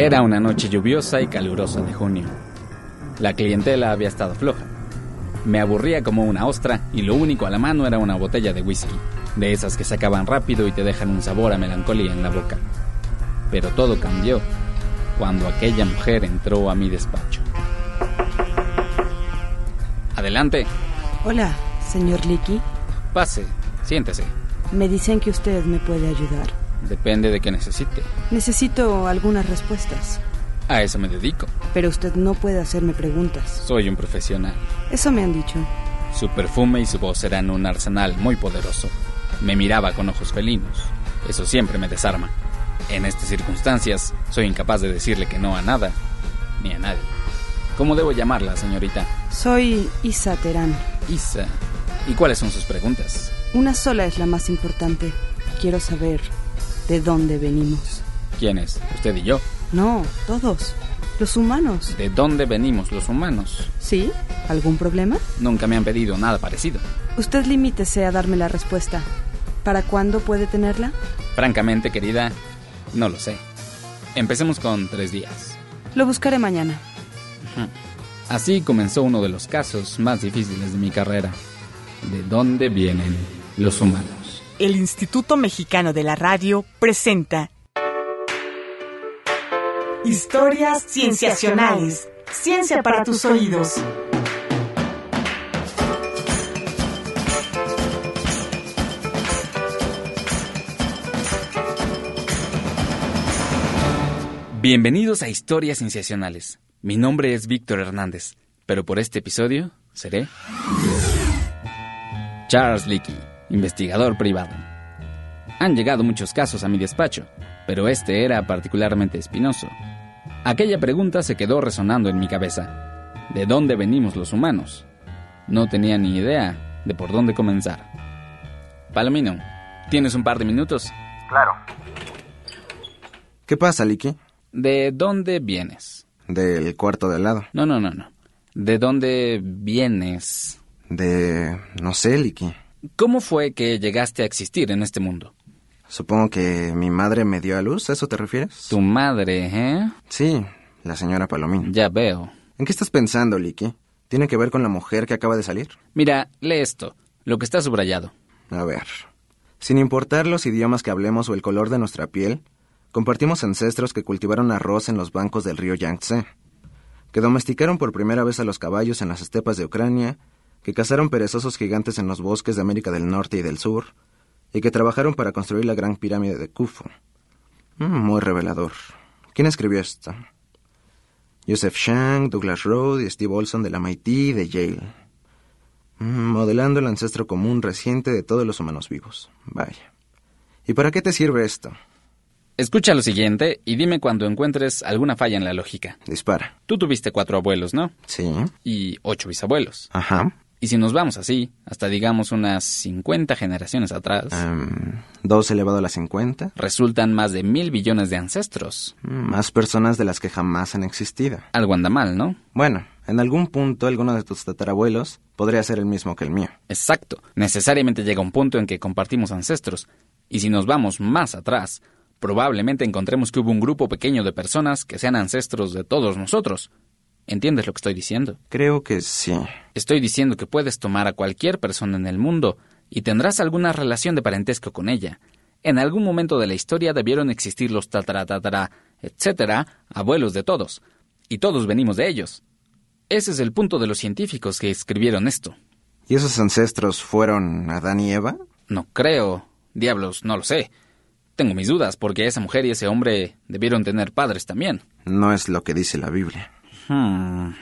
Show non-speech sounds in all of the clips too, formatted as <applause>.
Era una noche lluviosa y calurosa de junio. La clientela había estado floja. Me aburría como una ostra y lo único a la mano era una botella de whisky, de esas que se acaban rápido y te dejan un sabor a melancolía en la boca. Pero todo cambió cuando aquella mujer entró a mi despacho. Adelante. Hola, señor Licky. Pase, siéntese. Me dicen que usted me puede ayudar. Depende de qué necesite. Necesito algunas respuestas. A eso me dedico. Pero usted no puede hacerme preguntas. Soy un profesional. Eso me han dicho. Su perfume y su voz eran un arsenal muy poderoso. Me miraba con ojos felinos. Eso siempre me desarma. En estas circunstancias, soy incapaz de decirle que no a nada, ni a nadie. ¿Cómo debo llamarla, señorita? Soy Isa Terán. Isa. ¿Y cuáles son sus preguntas? Una sola es la más importante. Quiero saber de dónde venimos. ¿Quién es? ¿Usted y yo? No, todos. Los humanos. ¿De dónde venimos los humanos? ¿Sí? ¿Algún problema? Nunca me han pedido nada parecido. Usted limítese a darme la respuesta. ¿Para cuándo puede tenerla? Francamente, querida, no lo sé. Empecemos con tres días. Lo buscaré mañana. Así comenzó uno de los casos más difíciles de mi carrera. ¿De dónde vienen los humanos? El Instituto Mexicano de la Radio presenta Historias Cienciacionales. Ciencia para tus oídos. Bienvenidos a Historias Cienciacionales. Mi nombre es Víctor Hernández, pero por este episodio seré Charles Leakey, investigador privado. Han llegado muchos casos a mi despacho, pero este era particularmente espinoso. Aquella pregunta se quedó resonando en mi cabeza. ¿De dónde venimos los humanos? No tenía ni idea de por dónde comenzar. Palomino, ¿tienes un par de minutos? Claro. ¿Qué pasa, Licky? ¿De dónde vienes? Del cuarto de al lado. No, no, no, no. ¿De dónde vienes? De... no sé, Licky. ¿Cómo fue que llegaste a existir en este mundo? Supongo que mi madre me dio a luz, ¿a eso te refieres? Tu madre, ¿eh? Sí, la señora Palomín. Ya veo. ¿En qué estás pensando, Licky? ¿Tiene que ver con la mujer que acaba de salir? Mira, lee esto, lo que está subrayado. A ver. Sin importar los idiomas que hablemos o el color de nuestra piel, compartimos ancestros que cultivaron arroz en los bancos del río Yangtze, que domesticaron por primera vez a los caballos en las estepas de Ucrania, que cazaron perezosos gigantes en los bosques de América del Norte y del Sur, y que trabajaron para construir la gran pirámide de Khufu. Mm, muy revelador. ¿Quién escribió esto? Joseph Shang, Douglas Road y Steve Olson de la MIT y de Yale. Mm, modelando el ancestro común reciente de todos los humanos vivos. Vaya. ¿Y para qué te sirve esto? Escucha lo siguiente y dime cuando encuentres alguna falla en la lógica. Dispara. Tú tuviste cuatro abuelos, ¿no? Sí. Y ocho bisabuelos. Ajá. Y si nos vamos así, hasta digamos unas 50 generaciones atrás, Em, dos elevado a la 50. resultan más de mil billones de ancestros. Mm, Más personas de las que jamás han existido. Algo anda mal, ¿no? Bueno, en algún punto alguno de tus tatarabuelos podría ser el mismo que el mío. Exacto. Necesariamente llega un punto en que compartimos ancestros. Y si nos vamos más atrás, probablemente encontremos que hubo un grupo pequeño de personas que sean ancestros de todos nosotros. ¿Entiendes lo que estoy diciendo? Creo que sí. Estoy diciendo que puedes tomar a cualquier persona en el mundo y tendrás alguna relación de parentesco con ella. En algún momento de la historia debieron existir los tatara, tatara, etcétera, abuelos de todos. Y todos venimos de ellos. Ese es el punto de los científicos que escribieron esto. ¿Y esos ancestros fueron Adán y Eva? No creo. Diablos, no lo sé. Tengo mis dudas porque esa mujer y ese hombre debieron tener padres también. No es lo que dice la Biblia. Hmm.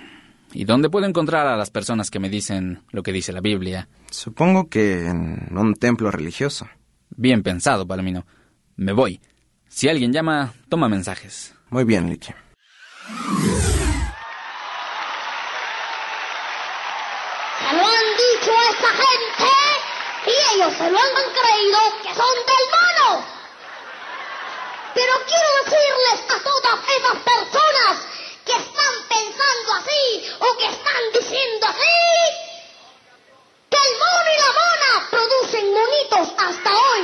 ¿Y dónde puedo encontrar a las personas que me dicen lo que dice la Biblia? Supongo que en un templo religioso. Bien pensado, Palomino. Me voy. Si alguien llama, toma mensajes. Muy bien, Licky. Se lo han dicho a esta gente y ellos se lo han creído que son del mono. Pero quiero decirles a todas esas personas pensando así o que están diciendo así que el mono y la mona producen monitos hasta hoy.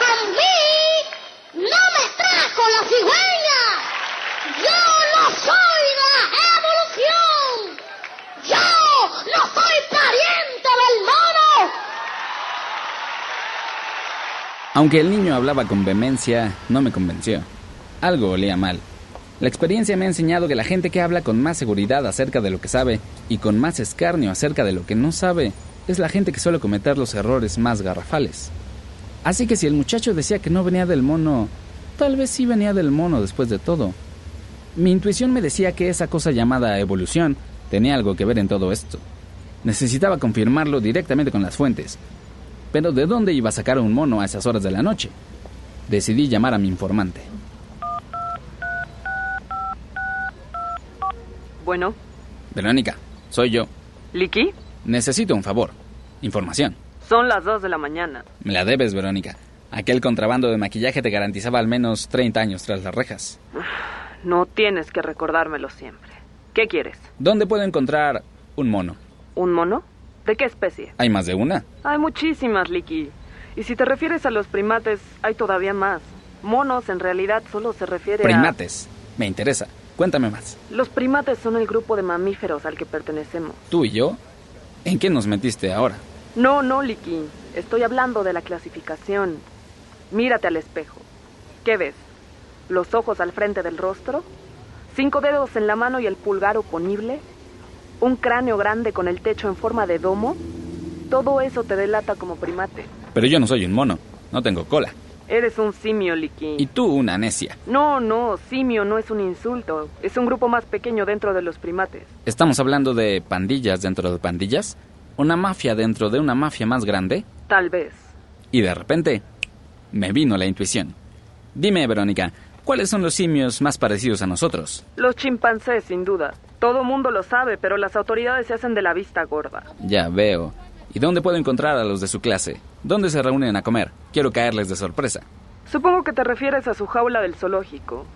A mí no me trajo la cigüeña. Aunque el niño hablaba con vehemencia, no me convenció. Algo olía mal. La experiencia me ha enseñado que la gente que habla con más seguridad acerca de lo que sabe y con más escarnio acerca de lo que no sabe es la gente que suele cometer los errores más garrafales. Así que si el muchacho decía que no venía del mono, tal vez sí venía del mono después de todo. Mi intuición me decía que esa cosa llamada evolución tenía algo que ver en todo esto. Necesitaba confirmarlo directamente con las fuentes. Pero ¿de dónde iba a sacar un mono a esas horas de la noche? Decidí llamar a mi informante. Bueno, Verónica, soy yo. Liki, Necesito un favor. Información. son las 2 de la mañana. Me la debes, Verónica. Aquel contrabando de maquillaje te garantizaba al menos 30 años tras las rejas. No tienes que recordármelo siempre. ¿Qué quieres? ¿Dónde puedo encontrar un mono? ¿Un mono? ¿De qué especie? ¿Hay más de una? Hay muchísimas, Liki. Y si te refieres a los primates, hay todavía más. Monos en realidad solo se refiere Primates. Me interesa. Cuéntame más. a... Los primates son el grupo de mamíferos al que pertenecemos. ¿Tú y yo? ¿En qué nos metiste ahora? No, no, Liki. Estoy hablando de la clasificación. Mírate al espejo. ¿Qué ves? ¿Los ojos al frente del rostro? ¿Cinco dedos en la mano y el pulgar oponible? ¿Un cráneo grande con el techo en forma de domo? Todo eso te delata como primate. Pero yo no soy un mono. No tengo cola. Eres un simio, Liki. Y tú una necia. No, no, simio no es un insulto. Es un grupo más pequeño dentro de los primates. ¿Estamos hablando de pandillas dentro de pandillas? ¿Una mafia dentro de una mafia más grande? Tal vez. Y de repente, me vino la intuición. Dime, Verónica, ¿cuáles son los simios más parecidos a nosotros? Los chimpancés, sin duda. Todo mundo lo sabe, pero las autoridades se hacen de la vista gorda. Ya veo. ¿Y dónde puedo encontrar a los de su clase? ¿Dónde se reúnen a comer? Quiero caerles de sorpresa. Supongo que te refieres a su jaula del zoológico.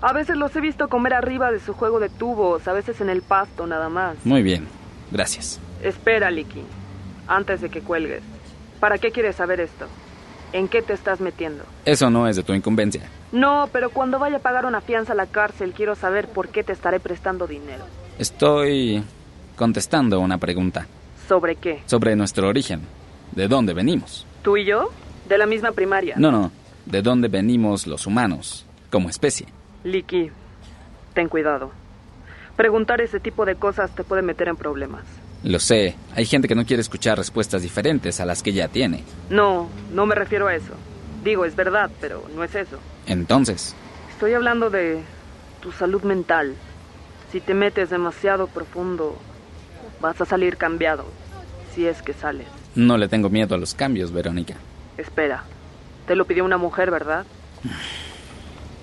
A veces los he visto comer arriba de su juego de tubos, a veces en el pasto nada más. Muy bien. Gracias. Espera, Liki. Antes de que cuelgues. ¿Para qué quieres saber esto? ¿En qué te estás metiendo? Eso no es de tu incumbencia. No, pero cuando vaya a pagar una fianza a la cárcel quiero saber por qué te estaré prestando dinero. Estoy contestando una pregunta ¿Sobre qué? sobre nuestro origen. ¿De dónde venimos? ¿Tú y yo? De la misma primaria. No, no. ¿De dónde venimos los humanos como especie? Liki, ten cuidado. Preguntar ese tipo de cosas te puede meter en problemas. Lo sé. Hay gente que no quiere escuchar respuestas diferentes a las que ya tiene. No, no me refiero a eso. Digo, es verdad, pero no es eso. Entonces, Estoy hablando de tu salud mental. Si te metes demasiado profundo, vas a salir cambiado. Si es que sales. no le tengo miedo a los cambios, Verónica. Espera, te lo pidió una mujer, ¿verdad?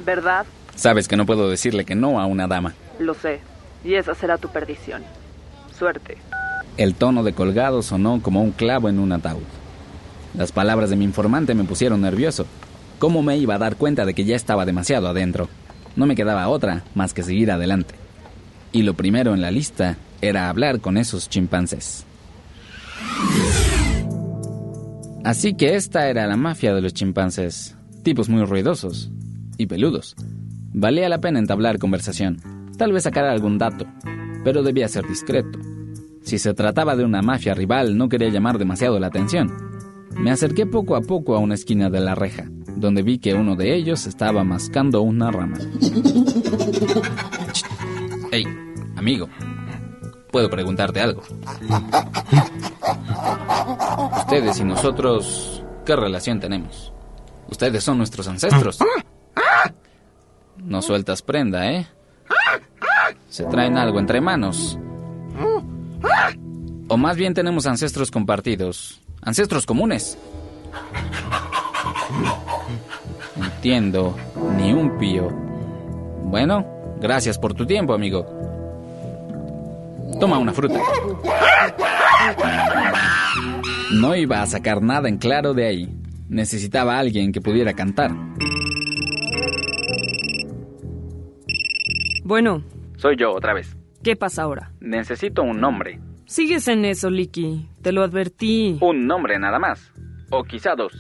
¿Verdad? Sabes que no puedo decirle que no a una dama. Lo sé. Y esa será tu perdición. Suerte. El tono de colgado sonó como un clavo en un ataúd. Las palabras de mi informante me pusieron nervioso. ¿Cómo me iba a dar cuenta de que ya estaba demasiado adentro? No me quedaba otra más que seguir adelante. Y lo primero en la lista era hablar con esos chimpancés. Así que esta era la mafia de los chimpancés. Tipos muy ruidosos y peludos. Valía la pena entablar conversación, tal vez sacar algún dato, pero debía ser discreto. Si se trataba de una mafia rival, no quería llamar demasiado la atención. Me acerqué poco a poco a una esquina de la reja, donde vi que uno de ellos estaba mascando una rama. <laughs> Hey, amigo, puedo preguntarte algo. Ustedes y nosotros, ¿qué relación tenemos? Ustedes son nuestros ancestros. No sueltas prenda, ¿eh? Se traen algo entre manos. O más bien tenemos ancestros compartidos. Ancestros comunes. Entiendo. Ni un pío. Bueno, gracias por tu tiempo, amigo. Toma una fruta. No iba a sacar nada en claro de ahí. Necesitaba a alguien que pudiera cantar. Bueno, Soy yo otra vez. ¿Qué pasa ahora? Necesito un nombre. Sigues en eso, Liki. Te lo advertí. Un nombre nada más. O quizá dos.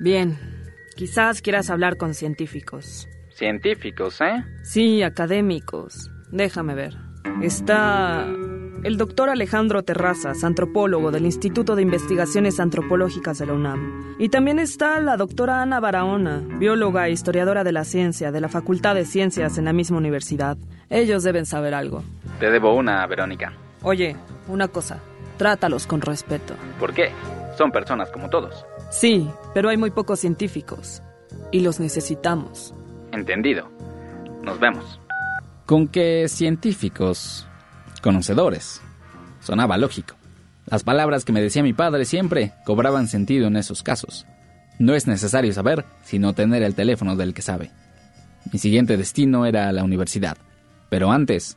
Bien. Quizás quieras hablar con científicos. Científicos, ¿eh? Sí, académicos. Déjame ver. Está el doctor Alejandro Terrazas, antropólogo del Instituto de Investigaciones Antropológicas de la UNAM. Y también está la doctora Ana Barahona, bióloga e historiadora de la ciencia de la Facultad de Ciencias en la misma universidad. Ellos deben saber algo. Te debo una, Verónica. Oye, una cosa, trátalos con respeto. ¿Por qué? Son personas como todos. Sí, pero hay muy pocos científicos. Y los necesitamos. Entendido. Nos vemos. Con qué científicos, conocedores. Sonaba lógico. Las palabras que me decía mi padre siempre cobraban sentido en esos casos. No es necesario saber, sino tener el teléfono del que sabe. Mi siguiente destino era la universidad, pero antes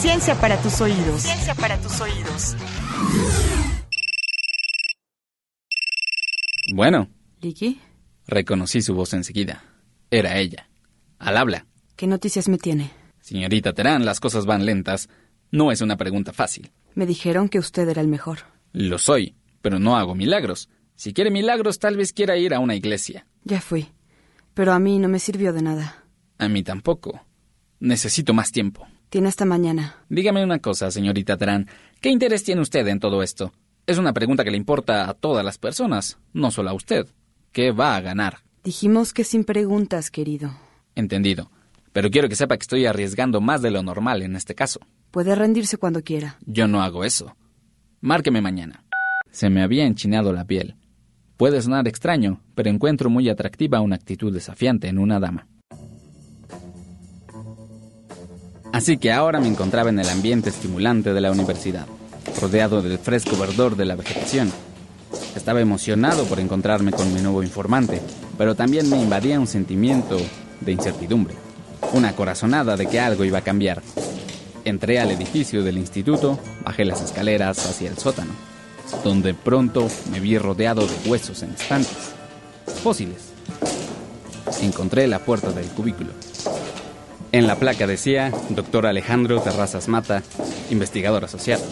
Ciencia para tus oídos. Ciencia para tus oídos. Bueno, ¿Licky? reconocí su voz enseguida. Era ella. Al habla. ¿Qué noticias me tiene? Señorita Terán, las cosas van lentas. No es una pregunta fácil. Me dijeron que usted era el mejor. Lo soy, pero no hago milagros. Si quiere milagros, tal vez quiera ir a una iglesia. Ya fui. Pero a mí no me sirvió de nada. A mí tampoco. Necesito más tiempo. Tiene hasta mañana. Dígame una cosa, señorita Terán. ¿Qué interés tiene usted en todo esto? Es una pregunta que le importa a todas las personas, no solo a usted. ¿Qué va a ganar? Dijimos que sin preguntas, querido. Entendido. Pero quiero que sepa que estoy arriesgando más de lo normal en este caso. Puede rendirse cuando quiera. Yo no hago eso. Márqueme mañana. Se me había enchinado la piel. Puede sonar extraño, pero encuentro muy atractiva una actitud desafiante en una dama. Así que ahora me encontraba en el ambiente estimulante de la universidad, rodeado del fresco verdor de la vegetación. Estaba emocionado por encontrarme con mi nuevo informante, pero también me invadía un sentimiento de incertidumbre, una corazonada de que algo iba a cambiar. Entré al edificio del instituto, bajé las escaleras hacia el sótano, donde pronto me vi rodeado de huesos en estantes, fósiles. Encontré la puerta del cubículo. En la placa decía Doctor Alejandro Terrazas Mata, investigador asociado.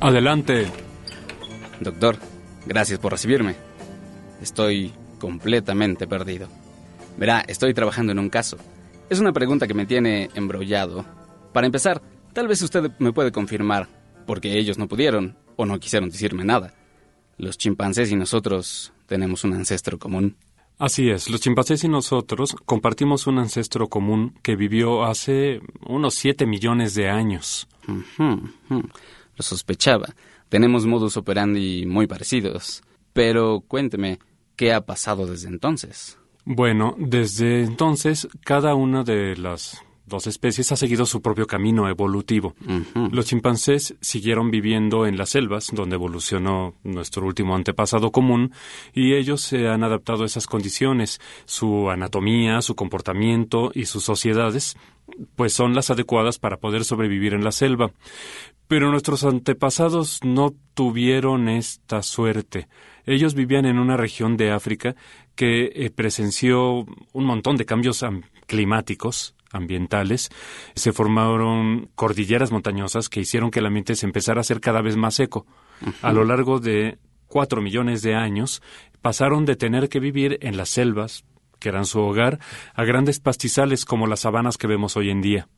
Adelante. Doctor, gracias por recibirme. Estoy completamente perdido. Verá, estoy trabajando en un caso. Es una pregunta que me tiene embrollado. Para empezar, tal vez usted me puede confirmar, porque ellos no pudieron o no quisieron decirme nada. Los chimpancés y nosotros tenemos un ancestro común. Así es, los chimpancés y nosotros compartimos un ancestro común que vivió hace unos 7 millones de años. Lo sospechaba. Tenemos modus operandi muy parecidos. Pero cuénteme, ¿qué ha pasado desde entonces? Bueno, desde entonces cada una de las dos especies ha seguido su propio camino evolutivo. Los chimpancés siguieron viviendo en las selvas, donde evolucionó nuestro último antepasado común, y ellos se han adaptado a esas condiciones. Su anatomía, su comportamiento y sus sociedades, pues son las adecuadas para poder sobrevivir en la selva. Pero nuestros antepasados no tuvieron esta suerte. Ellos vivían en una región de África que eh, presenció un montón de cambios am- climáticos, ambientales, se formaron cordilleras montañosas que hicieron que el ambiente se empezara a hacer cada vez más seco. A lo largo de cuatro millones de años, pasaron de tener que vivir en las selvas, que eran su hogar, a grandes pastizales como las sabanas que vemos hoy en día.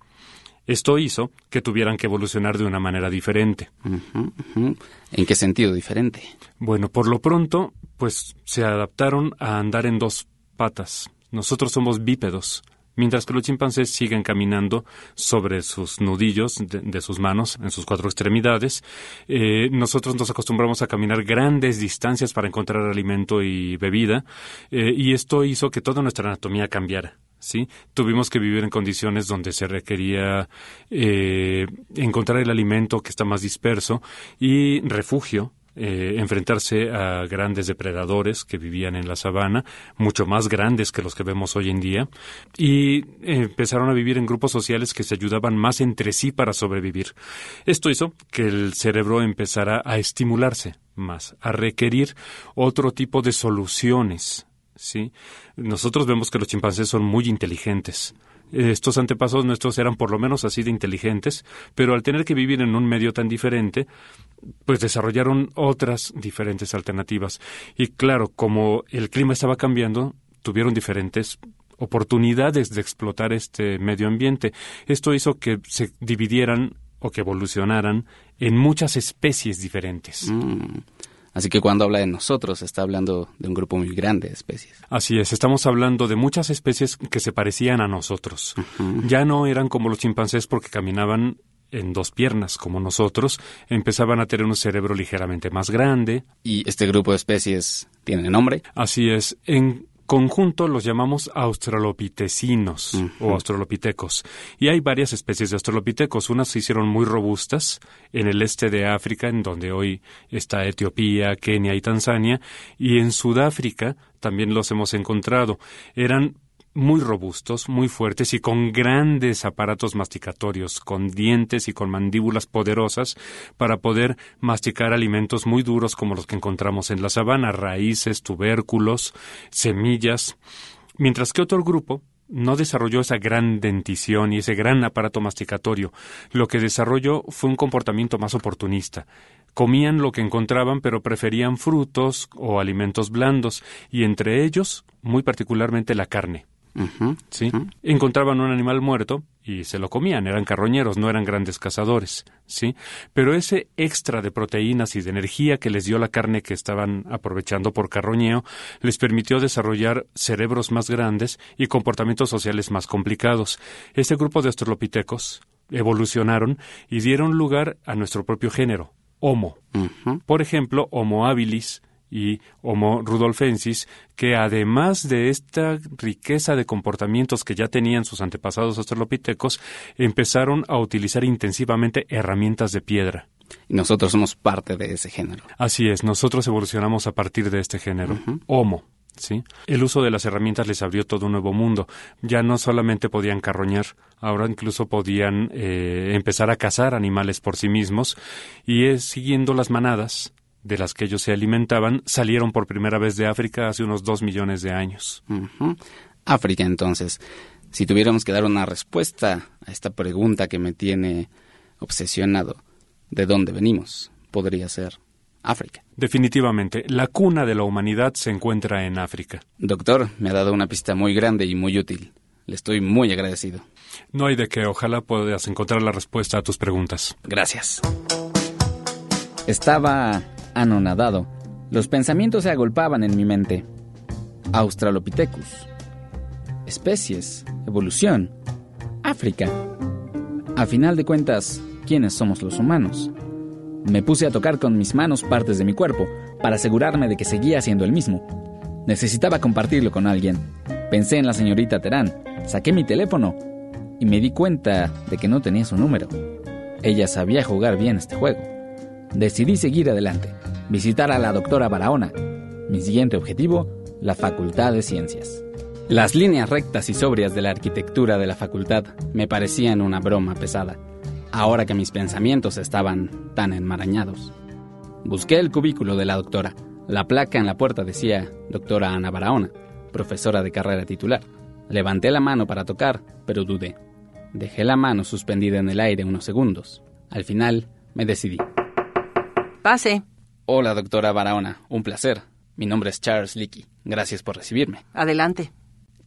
Esto hizo que tuvieran que evolucionar de una manera diferente. ¿En qué sentido diferente? Bueno, por lo pronto, pues se adaptaron a andar en dos patas. Nosotros somos bípedos, mientras que los chimpancés siguen caminando sobre sus nudillos de, sus manos, en sus cuatro extremidades. Eh, nosotros nos acostumbramos a caminar grandes distancias para encontrar alimento y bebida, eh, y esto hizo que toda nuestra anatomía cambiara. ¿Sí? Tuvimos que vivir en condiciones donde se requería eh, encontrar el alimento que está más disperso y refugio eh, enfrentarse a grandes depredadores que vivían en la sabana, mucho más grandes que los que vemos hoy en día, y empezaron a vivir en grupos sociales que se ayudaban más entre sí para sobrevivir. Esto hizo que el cerebro empezara a estimularse más, a requerir otro tipo de soluciones. ¿sí? Nosotros vemos que los chimpancés son muy inteligentes estos antepasados nuestros eran por lo menos así de inteligentes, pero al tener que vivir en un medio tan diferente, pues desarrollaron otras diferentes alternativas. Y claro, como el clima estaba cambiando, tuvieron diferentes oportunidades de explotar este medio ambiente. Esto hizo que se dividieran o que evolucionaran en muchas especies diferentes. Mm. Así que cuando habla de nosotros, está hablando de un grupo muy grande de especies. Así es, estamos hablando de muchas especies que se parecían a nosotros. Ya no eran como los chimpancés porque caminaban en dos piernas como nosotros, empezaban a tener un cerebro ligeramente más grande. ¿Y este grupo de especies tiene nombre? Así es. En conjunto los llamamos australopitecinos o australopitecos. Y hay varias especies de australopitecos. Unas se hicieron muy robustas en el este de África, en donde hoy está Etiopía, Kenia y Tanzania. Y en Sudáfrica también los hemos encontrado. Eran muy robustos, muy fuertes y con grandes aparatos masticatorios, con dientes y con mandíbulas poderosas para poder masticar alimentos muy duros como los que encontramos en la sabana, raíces, tubérculos, semillas, mientras que otro grupo no desarrolló esa gran dentición y ese gran aparato masticatorio. Lo que desarrolló fue un comportamiento más oportunista. Comían lo que encontraban, pero preferían frutos o alimentos blandos, y entre ellos, muy particularmente la carne. ¿Sí? Encontraban un animal muerto y se lo comían, eran carroñeros, no eran grandes cazadores, ¿sí? Pero ese extra de proteínas y de energía que les dio la carne que estaban aprovechando por carroñeo les permitió desarrollar cerebros más grandes y comportamientos sociales más complicados. Este grupo de australopitecos evolucionaron y dieron lugar a nuestro propio género, Homo. Por ejemplo, Homo habilis, y Homo rudolfensis, que además de esta riqueza de comportamientos que ya tenían sus antepasados australopitecos, empezaron a utilizar intensivamente herramientas de piedra. Y nosotros somos parte de ese género. Así es, nosotros evolucionamos a partir de este género, Homo. ¿Sí? El uso de las herramientas les abrió todo un nuevo mundo. Ya no solamente podían carroñar, ahora incluso podían eh, empezar a cazar animales por sí mismos y es siguiendo las manadas de las que ellos se alimentaban salieron por primera vez de África hace unos dos millones de años. África, entonces. Si tuviéramos que dar una respuesta a esta pregunta que me tiene obsesionado, ¿de dónde venimos? Podría ser África. Definitivamente, la cuna de la humanidad se encuentra en África. Doctor, me ha dado una pista muy grande y muy útil. Le estoy muy agradecido. No hay de qué, ojalá puedas encontrar la respuesta a tus preguntas. Gracias. Estaba anonadado. Los pensamientos se agolpaban en mi mente. Australopithecus. Especies. Evolución. África. A final de cuentas, ¿quiénes somos los humanos? Me puse a tocar con mis manos partes de mi cuerpo para asegurarme de que seguía siendo el mismo. Necesitaba compartirlo con alguien. Pensé en la señorita Terán, saqué mi teléfono y me di cuenta de que no tenía su número. Ella sabía jugar bien este juego. Decidí seguir adelante visitar a la doctora Barahona. Mi siguiente objetivo, la Facultad de Ciencias. Las líneas rectas y sobrias de la arquitectura de la facultad me parecían una broma pesada, ahora que mis pensamientos estaban tan enmarañados. Busqué el cubículo de la doctora. La placa en la puerta decía Doctora Ana Barahona, profesora de carrera titular. Levanté la mano para tocar, pero dudé. Dejé la mano suspendida en el aire unos segundos. Al final, me decidí. Pase. Hola, doctora Barahona. Un placer. Mi nombre es Charles Leakey. Gracias por recibirme. Adelante.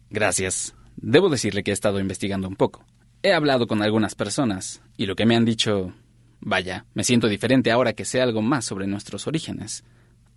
Gracias. Debo decirle que he estado investigando un poco. He hablado con algunas personas y lo que me han dicho... Vaya, me siento diferente ahora que sé algo más sobre nuestros orígenes.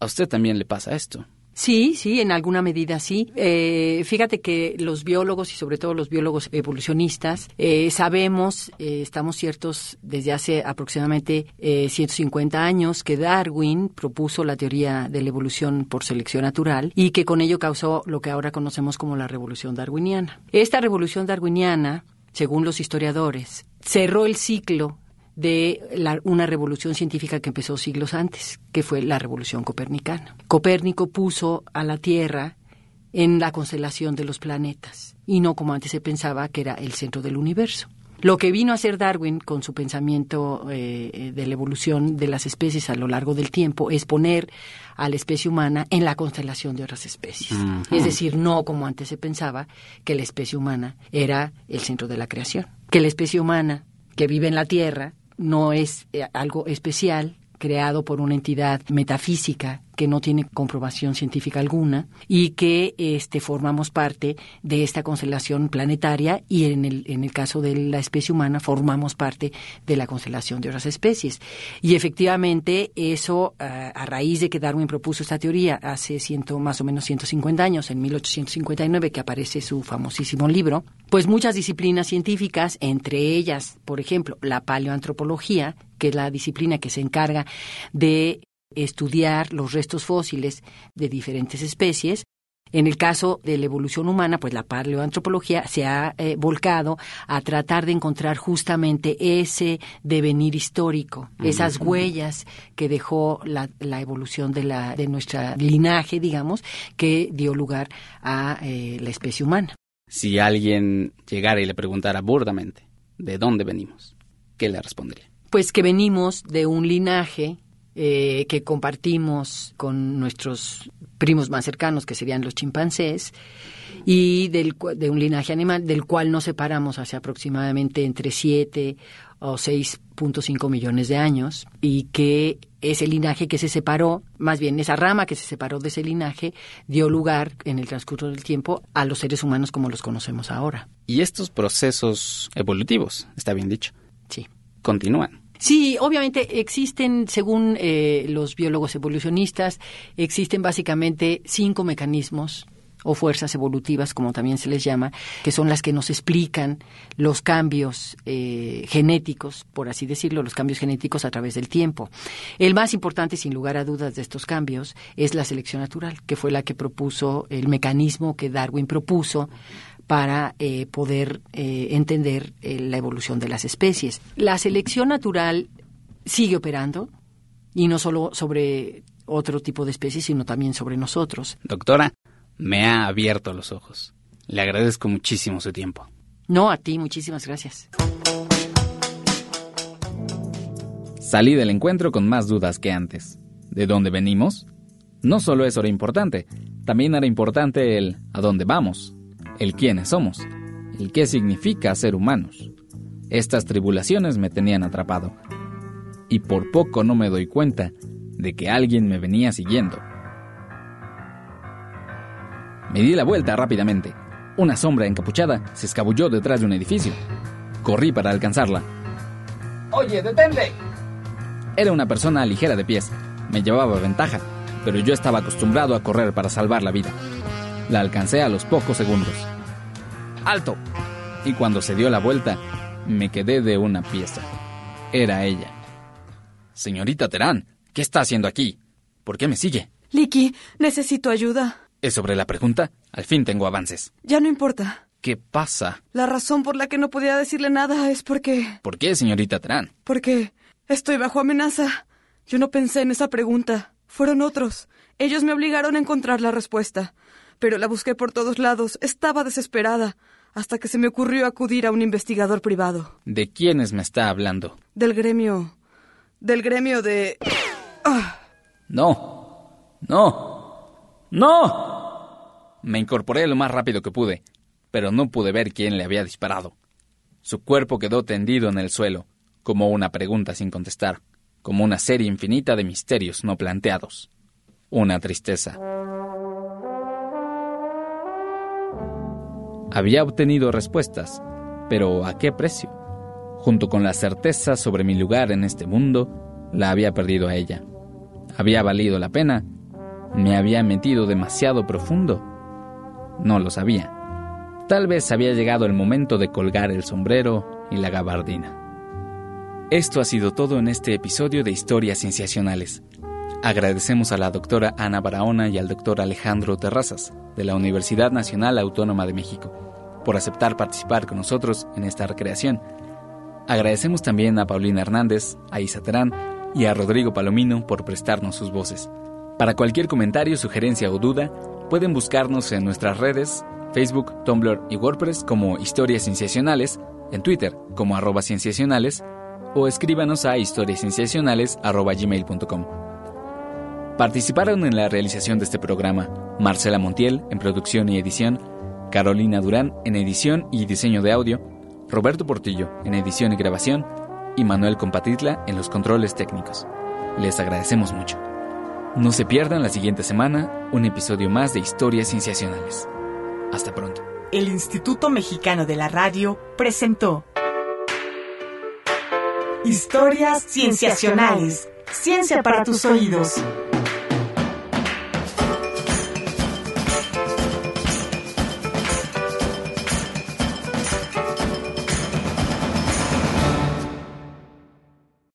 ¿A usted también le pasa esto? Sí, sí, en alguna medida sí. Eh, fíjate que los biólogos y sobre todo los biólogos evolucionistas eh, sabemos, eh, estamos ciertos desde hace aproximadamente 150 años que Darwin propuso la teoría de la evolución por selección natural y que con ello causó lo que ahora conocemos como la revolución darwiniana. Esta revolución darwiniana, según los historiadores, cerró el ciclo de una revolución científica que empezó siglos antes, que fue la revolución copernicana. Copérnico puso a la Tierra en la constelación de los planetas y no como antes se pensaba que era el centro del universo. Lo que vino a hacer Darwin con su pensamiento eh, de la evolución de las especies a lo largo del tiempo es poner a la especie humana en la constelación de otras especies. Es decir, no como antes se pensaba que la especie humana era el centro de la creación. Que la especie humana que vive en la Tierra no es eh, algo especial creado por una entidad metafísica que no tiene comprobación científica alguna y que este, formamos parte de esta constelación planetaria y en el, en el caso de la especie humana formamos parte de la constelación de otras especies. Y efectivamente eso, a, a raíz de que Darwin propuso esta teoría hace ciento, más o menos 150 años, en 1859, que aparece su famosísimo libro, pues muchas disciplinas científicas, entre ellas, por ejemplo, la paleoantropología, que es la disciplina que se encarga de estudiar los restos fósiles de diferentes especies. En el caso de la evolución humana, pues la paleoantropología se ha eh, volcado a tratar de encontrar justamente ese devenir histórico, esas huellas que dejó la, evolución de, la, de nuestra linaje, digamos, que dio lugar a eh, la especie humana. Si alguien llegara y le preguntara burdamente de dónde venimos, ¿qué le respondería? Pues que venimos de un linaje eh, que compartimos con nuestros primos más cercanos, que serían los chimpancés, y del, de un linaje animal del cual nos separamos hace aproximadamente entre 7 o 6.5 millones de años, y que ese linaje que se separó, más bien esa rama que se separó de ese linaje, dio lugar en el transcurso del tiempo a los seres humanos como los conocemos ahora. Y estos procesos evolutivos, está bien dicho. Sí. Continúan. Sí, obviamente existen, según eh, los biólogos evolucionistas, existen básicamente cinco mecanismos o fuerzas evolutivas, como también se les llama, que son las que nos explican los cambios eh, genéticos, por así decirlo, los cambios genéticos a través del tiempo. El más importante, sin lugar a dudas, de estos cambios es la selección natural, que fue la que propuso el mecanismo que Darwin propuso para eh, poder eh, entender eh, la evolución de las especies. La selección natural sigue operando y no solo sobre otro tipo de especies, sino también sobre nosotros. Doctora, me ha abierto los ojos. Le agradezco muchísimo su tiempo. No, a ti, muchísimas gracias. Salí del encuentro con más dudas que antes. ¿De dónde venimos? No solo eso era importante, también era importante el a dónde vamos el quiénes somos, el qué significa ser humanos. Estas tribulaciones me tenían atrapado, y por poco no me doy cuenta de que alguien me venía siguiendo. Me di la vuelta rápidamente. Una sombra encapuchada se escabulló detrás de un edificio. Corrí para alcanzarla. ¡Oye, detente! Era una persona ligera de pies. Me llevaba ventaja, pero yo estaba acostumbrado a correr para salvar la vida. La alcancé a los pocos segundos. ¡Alto! Y cuando se dio la vuelta, me quedé de una pieza. Era ella. Señorita Terán, ¿qué está haciendo aquí? ¿Por qué me sigue? Licky, necesito ayuda. ¿Es sobre la pregunta? Al fin tengo avances. Ya no importa. ¿Qué pasa? La razón por la que no podía decirle nada es porque... ¿Por qué, señorita Terán? Porque estoy bajo amenaza. Yo no pensé en esa pregunta. Fueron otros. Ellos me obligaron a encontrar la respuesta pero la busqué por todos lados. Estaba desesperada, hasta que se me ocurrió acudir a un investigador privado. ¿De quiénes me está hablando? Del gremio. Del gremio de... Ah. No. No. No. Me incorporé lo más rápido que pude, pero no pude ver quién le había disparado. Su cuerpo quedó tendido en el suelo, como una pregunta sin contestar, como una serie infinita de misterios no planteados. Una tristeza. Había obtenido respuestas, pero ¿a qué precio? Junto con la certeza sobre mi lugar en este mundo, la había perdido a ella. ¿Había valido la pena? ¿Me había metido demasiado profundo? No lo sabía. Tal vez había llegado el momento de colgar el sombrero y la gabardina. Esto ha sido todo en este episodio de Historias Cienciacionales. Agradecemos a la doctora Ana Barahona y al doctor Alejandro Terrazas, de la Universidad Nacional Autónoma de México, por aceptar participar con nosotros en esta recreación. Agradecemos también a Paulina Hernández, a Isa Terán y a Rodrigo Palomino por prestarnos sus voces. Para cualquier comentario, sugerencia o duda, pueden buscarnos en nuestras redes, Facebook, Tumblr y WordPress como Historias Cienciacionales, en Twitter como arroba cienciacionales o escríbanos a historiascienciacionales.gmail.com. Participaron en la realización de este programa Marcela Montiel en producción y edición, Carolina Durán en edición y diseño de audio, Roberto Portillo en edición y grabación y Manuel Compatitla en los controles técnicos. Les agradecemos mucho. No se pierdan la siguiente semana un episodio más de Historias Cienciacionales. Hasta pronto. El Instituto Mexicano de la Radio presentó Historias Cienciacionales. Ciencia para tus oídos.